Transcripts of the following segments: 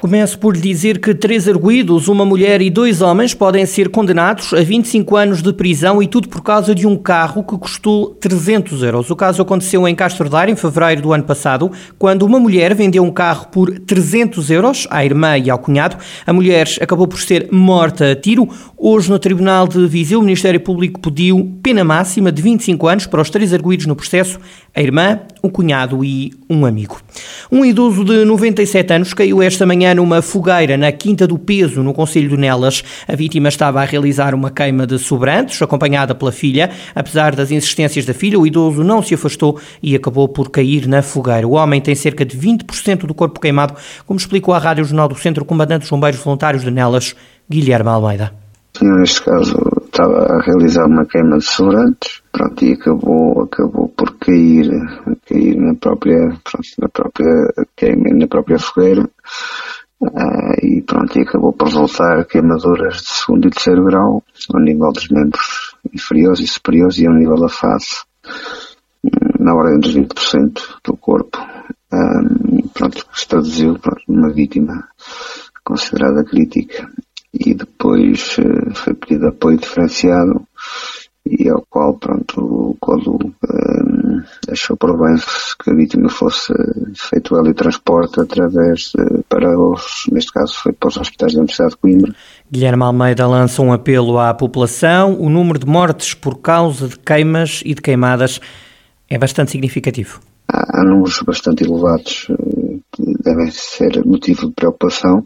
Começo por lhe dizer que três arguídos, uma mulher e dois homens, podem ser condenados a 25 anos de prisão e tudo por causa de um carro que custou 300 euros. O caso aconteceu em Castro Daire, em fevereiro do ano passado, quando uma mulher vendeu um carro por 300 euros à irmã e ao cunhado. A mulher acabou por ser morta a tiro. Hoje, no Tribunal de Viseu, o Ministério Público pediu pena máxima de 25 anos para os três arguídos no processo, a irmã, o cunhado e um amigo. Um idoso de 97 anos caiu esta manhã numa fogueira na Quinta do Peso, no Conselho de Nelas. A vítima estava a realizar uma queima de sobrantes, acompanhada pela filha. Apesar das insistências da filha, o idoso não se afastou e acabou por cair na fogueira. O homem tem cerca de 20% do corpo queimado, como explicou à Rádio Jornal do Centro comandante dos Bombeiros Voluntários de Nelas, Guilherme Almeida. Neste caso, estava a realizar uma queima de sobrantes, pronto, e acabou, acabou por cair, cair na própria, pronto, na própria queima, na própria fogueira, uh, e pronto, e acabou por resultar queimaduras de segundo e terceiro grau, ao nível dos membros inferiores e superiores e ao nível da face, na ordem dos 20% do corpo. Um, pronto, se traduziu pronto, uma vítima considerada crítica e depois uh, foi pedido apoio diferenciado e ao qual pronto o Codo uh, achou por bem que a vítima fosse feito ali transporte através de, para os, neste caso foi para os hospitais da Universidade de Coimbra. Guilherme Almeida lança um apelo à população. O número de mortes por causa de queimas e de queimadas é bastante significativo. Há, há números bastante elevados uh, que devem ser motivo de preocupação.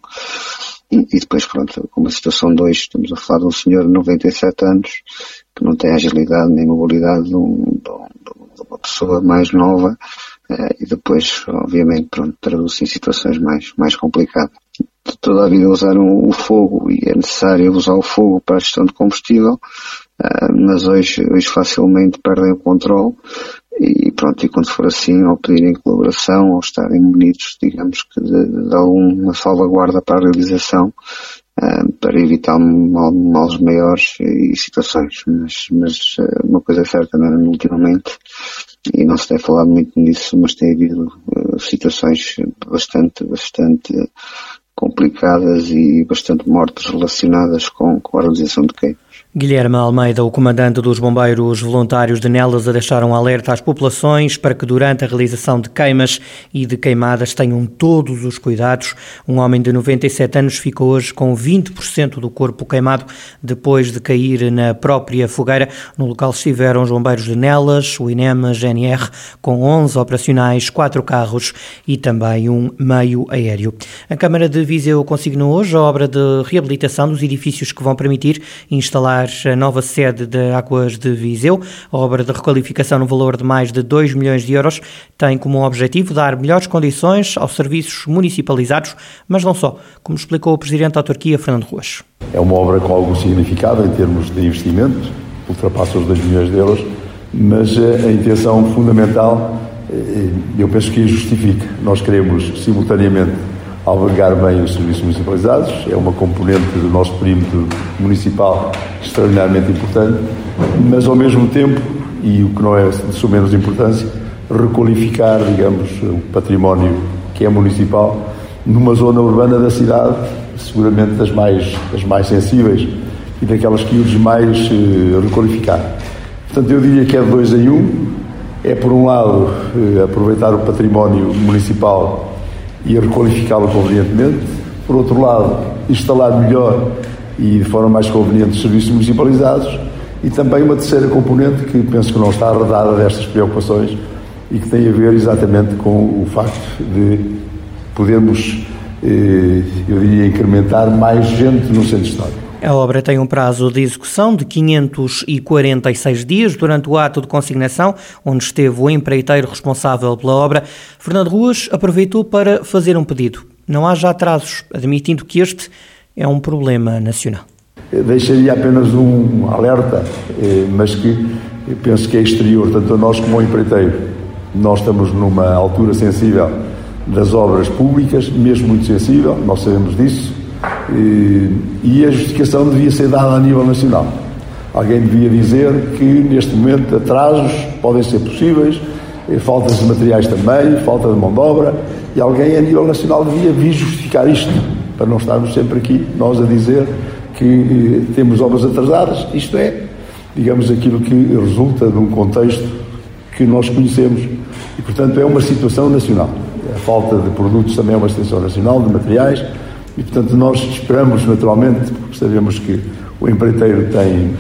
E, e, depois, pronto, como a situação 2, estamos a falar de um senhor de 97 anos que não tem agilidade nem mobilidade de, um, de uma pessoa mais nova uh, e depois, obviamente, pronto, traduz-se em situações mais, mais complicadas. Toda a vida usaram o fogo e é necessário usar o fogo para a gestão de combustível, uh, mas hoje, hoje facilmente perdem o controle e pronto, e quando for assim, ao pedirem colaboração, ou estarem munidos, digamos que de, de alguma salvaguarda para a realização, uh, para evitar mal, males maiores e situações. Mas, mas uh, uma coisa é certa, não, ultimamente, e não se tem falado muito nisso, mas tem havido uh, situações bastante, bastante complicadas e bastante mortes relacionadas com, com a realização de queima. Guilherme Almeida, o comandante dos bombeiros voluntários de Nelas, a deixar um alerta às populações para que durante a realização de queimas e de queimadas tenham todos os cuidados. Um homem de 97 anos ficou hoje com 20% do corpo queimado depois de cair na própria fogueira. No local estiveram os bombeiros de Nelas, o INEM, GNR, com 11 operacionais, 4 carros e também um meio aéreo. A Câmara de Viseu consignou hoje a obra de reabilitação dos edifícios que vão permitir instalar a nova sede da Águas de Viseu. A obra de requalificação no valor de mais de 2 milhões de euros tem como objetivo dar melhores condições aos serviços municipalizados, mas não só, como explicou o Presidente da Autarquia, Fernando Ruas. É uma obra com algum significado em termos de investimentos, ultrapassa os 2 milhões de euros, mas a intenção fundamental, eh, eu penso que justifica. Nós queremos, simultaneamente, albergar bem os serviços municipalizados, é uma componente do nosso perímetro municipal extraordinariamente importante, mas ao mesmo tempo, e o que não é de sua menos importância, requalificar, digamos, o património que é municipal numa zona urbana da cidade, seguramente das mais, das mais sensíveis e daquelas que urge mais eh, requalificar. Portanto, eu diria que é de dois em um. É, por um lado, eh, aproveitar o património municipal e requalificá-lo convenientemente. Por outro lado, instalar melhor e de forma mais conveniente os serviços municipalizados. E também uma terceira componente que penso que não está arredada destas preocupações e que tem a ver exatamente com o facto de podermos, eh, eu diria, incrementar mais gente no centro histórico. A obra tem um prazo de execução de 546 dias. Durante o ato de consignação, onde esteve o empreiteiro responsável pela obra, Fernando Ruas aproveitou para fazer um pedido. Não haja atrasos, admitindo que este é um problema nacional. Deixaria apenas um alerta, eh, mas que penso que é exterior, tanto a nós como ao empreiteiro. Nós estamos numa altura sensível das obras públicas, mesmo muito sensível, nós sabemos disso e a justificação devia ser dada a nível nacional. Alguém devia dizer que neste momento atrasos podem ser possíveis, faltas de materiais também, falta de mão de obra, e alguém a nível nacional devia vir justificar isto, para não estarmos sempre aqui, nós a dizer que eh, temos obras atrasadas. Isto é, digamos, aquilo que resulta de um contexto que nós conhecemos e, portanto, é uma situação nacional. A falta de produtos também é uma situação nacional, de materiais, e, portanto, nós esperamos, naturalmente, porque sabemos que o empreiteiro tem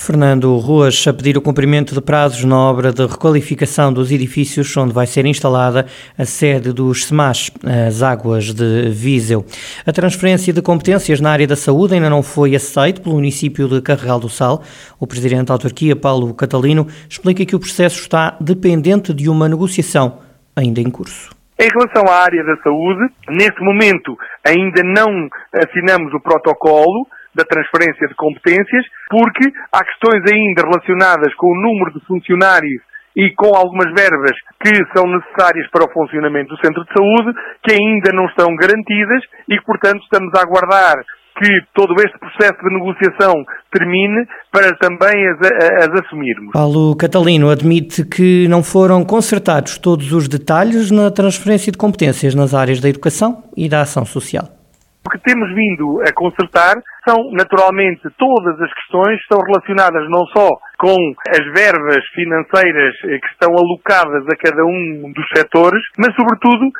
Fernando Ruas a pedir o cumprimento de prazos na obra de requalificação dos edifícios onde vai ser instalada a sede dos SEMAS, as Águas de Viseu. A transferência de competências na área da saúde ainda não foi aceita pelo município de Carregal do Sal. O presidente da autarquia, Paulo Catalino, explica que o processo está dependente de uma negociação ainda em curso. Em relação à área da saúde, neste momento ainda não assinamos o protocolo, da transferência de competências, porque há questões ainda relacionadas com o número de funcionários e com algumas verbas que são necessárias para o funcionamento do centro de saúde, que ainda não estão garantidas e que, portanto, estamos a aguardar que todo este processo de negociação termine para também as, as, assumirmos. Paulo Catalino admite que não foram consertados todos os detalhes na transferência de competências nas áreas da educação e da ação social. O que temos vindo a consertar são, naturalmente, todas as questões que estão relacionadas não só com as verbas financeiras que estão alocadas a cada um dos setores, mas, sobretudo,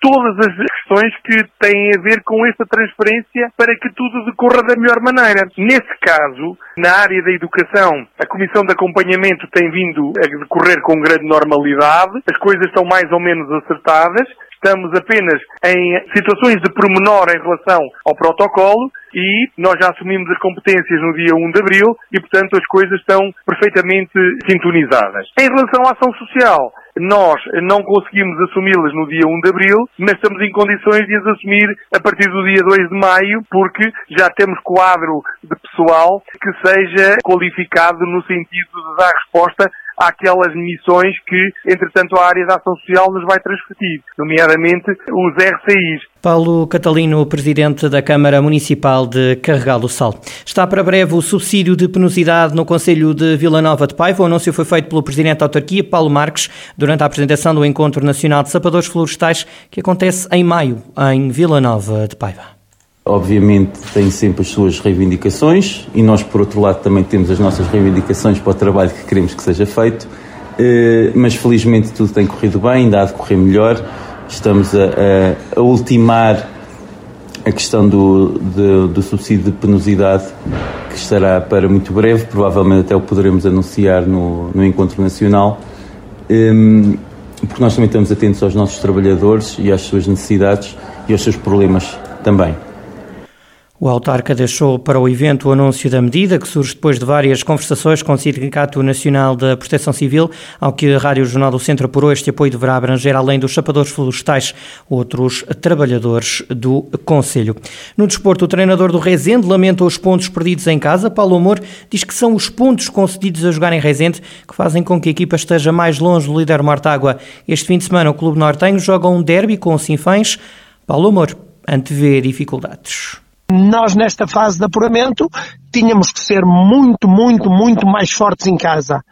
todas as questões que têm a ver com esta transferência para que tudo decorra da melhor maneira. Nesse caso, na área da educação, a Comissão de Acompanhamento tem vindo a decorrer com grande normalidade, as coisas estão mais ou menos acertadas, Estamos apenas em situações de pormenor em relação ao protocolo e nós já assumimos as competências no dia 1 de abril e, portanto, as coisas estão perfeitamente sintonizadas. Em relação à ação social, nós não conseguimos assumi-las no dia 1 de abril, mas estamos em condições de as assumir a partir do dia 2 de maio, porque já temos quadro de pessoal que seja qualificado no sentido de dar resposta àquelas missões que, entretanto, a área da ação social nos vai transferir, nomeadamente os RCIs. Paulo Catalino, presidente da Câmara Municipal de Carregal do Sal. Está para breve o subsídio de penosidade no Conselho de Vila Nova de Paiva. O anúncio foi feito pelo presidente da autarquia, Paulo Marques, durante a apresentação do Encontro Nacional de Sapadores Florestais, que acontece em maio, em Vila Nova de Paiva obviamente tem sempre as suas reivindicações e nós, por outro lado, também temos as nossas reivindicações para o trabalho que queremos que seja feito, eh, mas felizmente tudo tem corrido bem, ainda há de correr melhor. Estamos a, a, a ultimar a questão do, do, do, subsídio de penosidade, que estará para muito breve, provavelmente até o poderemos anunciar no, no Encontro Nacional, ehm, porque nós também estamos atentos aos nossos trabalhadores e às suas necessidades e aos seus problemas também. O autarca deixou para o evento o anúncio da medida, que surge depois de várias conversações com o Sindicato Nacional da Proteção Civil, ao que a Rádio Jornal do Centro apurou este apoio deverá abranger, além dos chapadores florestais, outros trabalhadores do Conselho. No desporto, o treinador do Rezende lamenta os pontos perdidos em casa. Paulo Amor diz que são os pontos concedidos a jogar em Rezende que fazem com que a equipa esteja mais longe do líder Mortágua. Este fim de semana, o Clube Nortenho joga um derby com o Sinfãs. Paulo Amor antevê dificuldades nós nesta fase de apuramento tínhamos que ser muito, muito, muito mais fortes em casa.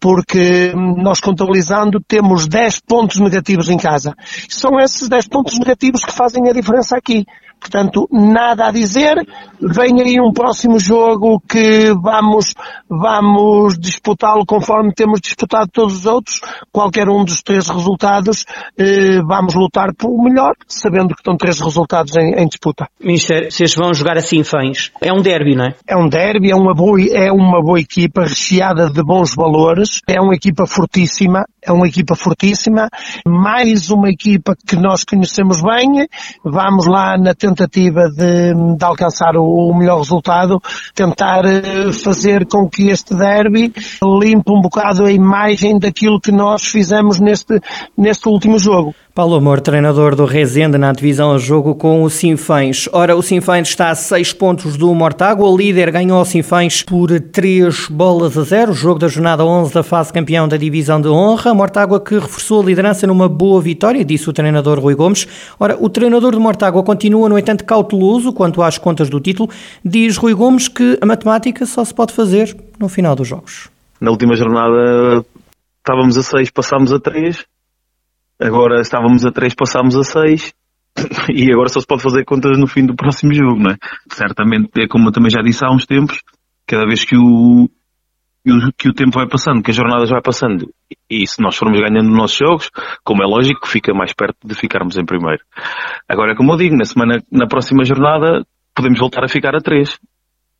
Porque nós contabilizando temos 10 pontos negativos em casa. São esses 10 pontos negativos que fazem a diferença aqui. Portanto, nada a dizer. Vem aí um próximo jogo que vamos, vamos disputá-lo conforme temos disputado todos os outros. Qualquer um dos três resultados, eh, vamos lutar pelo melhor, sabendo que estão três resultados em, em disputa. Ministério, vocês vão jogar assim fãs. É um derby, não é? É um derby, é uma boa, é uma boa equipa recheada de bons valores. É uma equipa fortíssima, é uma equipa fortíssima. Mais uma equipa que nós conhecemos bem. Vamos lá na tentativa de, de alcançar o, o, melhor resultado, tentar eh, fazer com que este derby limpe um bocado a imagem daquilo que nós fizemos neste, neste último jogo. Paulo Amor, treinador do Rezende na divisão a jogo com o Sinfãs. Ora, o Sinfãs está a 6 pontos do Mortágua. O líder ganhou o Sinfãs por 3 bolas a 0. Jogo da jornada 11 da fase campeão da divisão de honra. Mortágua que reforçou a liderança numa boa vitória, disse o treinador Rui Gomes. Ora, o treinador do Mortágua continua, no entanto, cauteloso quanto às contas do título. Diz Rui Gomes que a matemática só se pode fazer no final dos jogos. Na última jornada estávamos a 6, passámos a 3 Agora estávamos a 3, passámos a 6 e agora só se pode fazer contas no fim do próximo jogo, não é? Certamente, é como eu também já disse há uns tempos, cada vez que o, que o tempo vai passando, que as jornadas vai passando, e se nós formos ganhando nossos jogos, como é lógico, fica mais perto de ficarmos em primeiro. Agora, como eu digo, na semana, na próxima jornada, podemos voltar a ficar a 3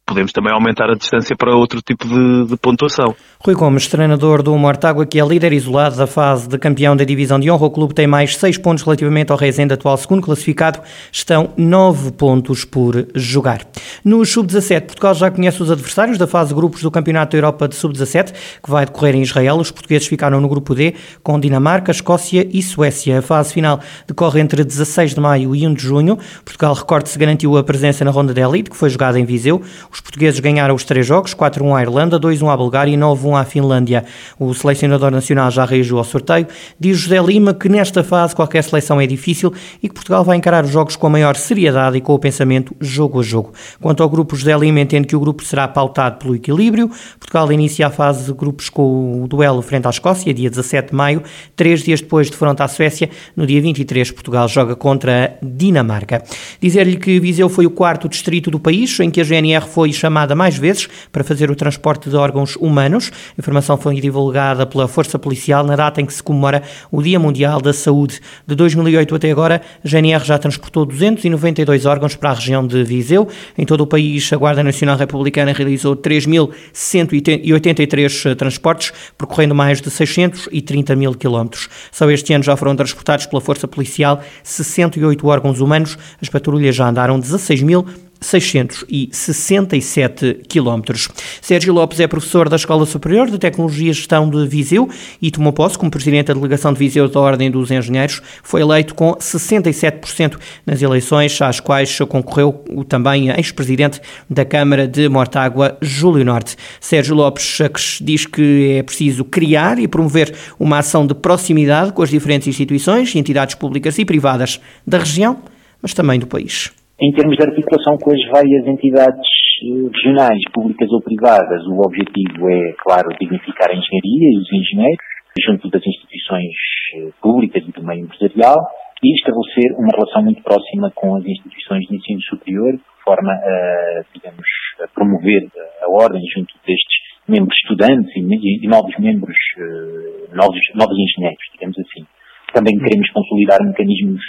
podemos também aumentar a distância para outro tipo de, de pontuação. Rui Gomes, treinador do Mortágua, que é líder isolado da fase de campeão da divisão de honra, o clube tem mais seis pontos relativamente ao Rezende, atual segundo classificado, estão nove pontos por jogar. No Sub-17, Portugal já conhece os adversários da fase de grupos do Campeonato da Europa de Sub-17, que vai decorrer em Israel. Os portugueses ficaram no grupo D, com Dinamarca, Escócia e Suécia. A fase final decorre entre 16 de maio e 1 de junho. Portugal, recorde-se, garantiu a presença na ronda de elite, que foi jogada em Viseu. Portugueses ganharam os três jogos, 4-1 à Irlanda, 2-1 à Bulgária e 9-1 à Finlândia. O selecionador nacional já reagiu ao sorteio. Diz José Lima que nesta fase qualquer seleção é difícil e que Portugal vai encarar os jogos com a maior seriedade e com o pensamento jogo a jogo. Quanto ao grupo, José Lima entende que o grupo será pautado pelo equilíbrio. Portugal inicia a fase de grupos com o duelo frente à Escócia, dia 17 de maio. Três dias depois, de fronte à Suécia, no dia 23, Portugal joga contra a Dinamarca. Dizer-lhe que Viseu foi o quarto distrito do país em que a GNR foi foi chamada mais vezes para fazer o transporte de órgãos humanos. A informação foi divulgada pela Força Policial na data em que se comemora o Dia Mundial da Saúde. De 2008 até agora, a GNR já transportou 292 órgãos para a região de Viseu. Em todo o país, a Guarda Nacional Republicana realizou 3.183 transportes, percorrendo mais de 630 mil quilómetros. Só este ano já foram transportados pela Força Policial 68 órgãos humanos. As patrulhas já andaram 16 mil 667 quilómetros. Sérgio Lopes é professor da Escola Superior de Tecnologia e Gestão de Viseu e tomou posse como presidente da delegação de Viseu da Ordem dos Engenheiros. Foi eleito com 67% nas eleições às quais concorreu o também ex-presidente da Câmara de Mortágua, Júlio Norte. Sérgio Lopes diz que é preciso criar e promover uma ação de proximidade com as diferentes instituições, entidades públicas e privadas da região, mas também do país. Em termos de articulação com as várias entidades eh, regionais, públicas ou privadas, o objetivo é, claro, dignificar a engenharia e os engenheiros, junto das instituições eh, públicas e do meio empresarial, e estabelecer uma relação muito próxima com as instituições de ensino superior, de forma a, digamos, a promover a ordem junto destes membros estudantes e, novos membros, eh, novos, novos engenheiros, digamos assim. Também queremos consolidar mecanismos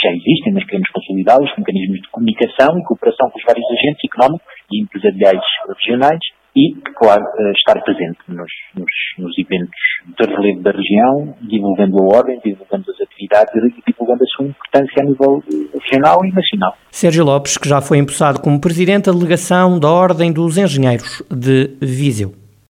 que já existem, mas queremos consolidá-los, mecanismos de comunicação e cooperação com os vários agentes económicos e empresariais regionais e, claro, eh, estar presente nos, nos, nos eventos de relevo da região, divulgando a ordem, divulgando as atividades e divulgando a sua importância a nível eh, regional e nacional. Sérgio Lopes, que já foi empossado como presidente da delegação da Ordem dos Engenheiros de Viseu.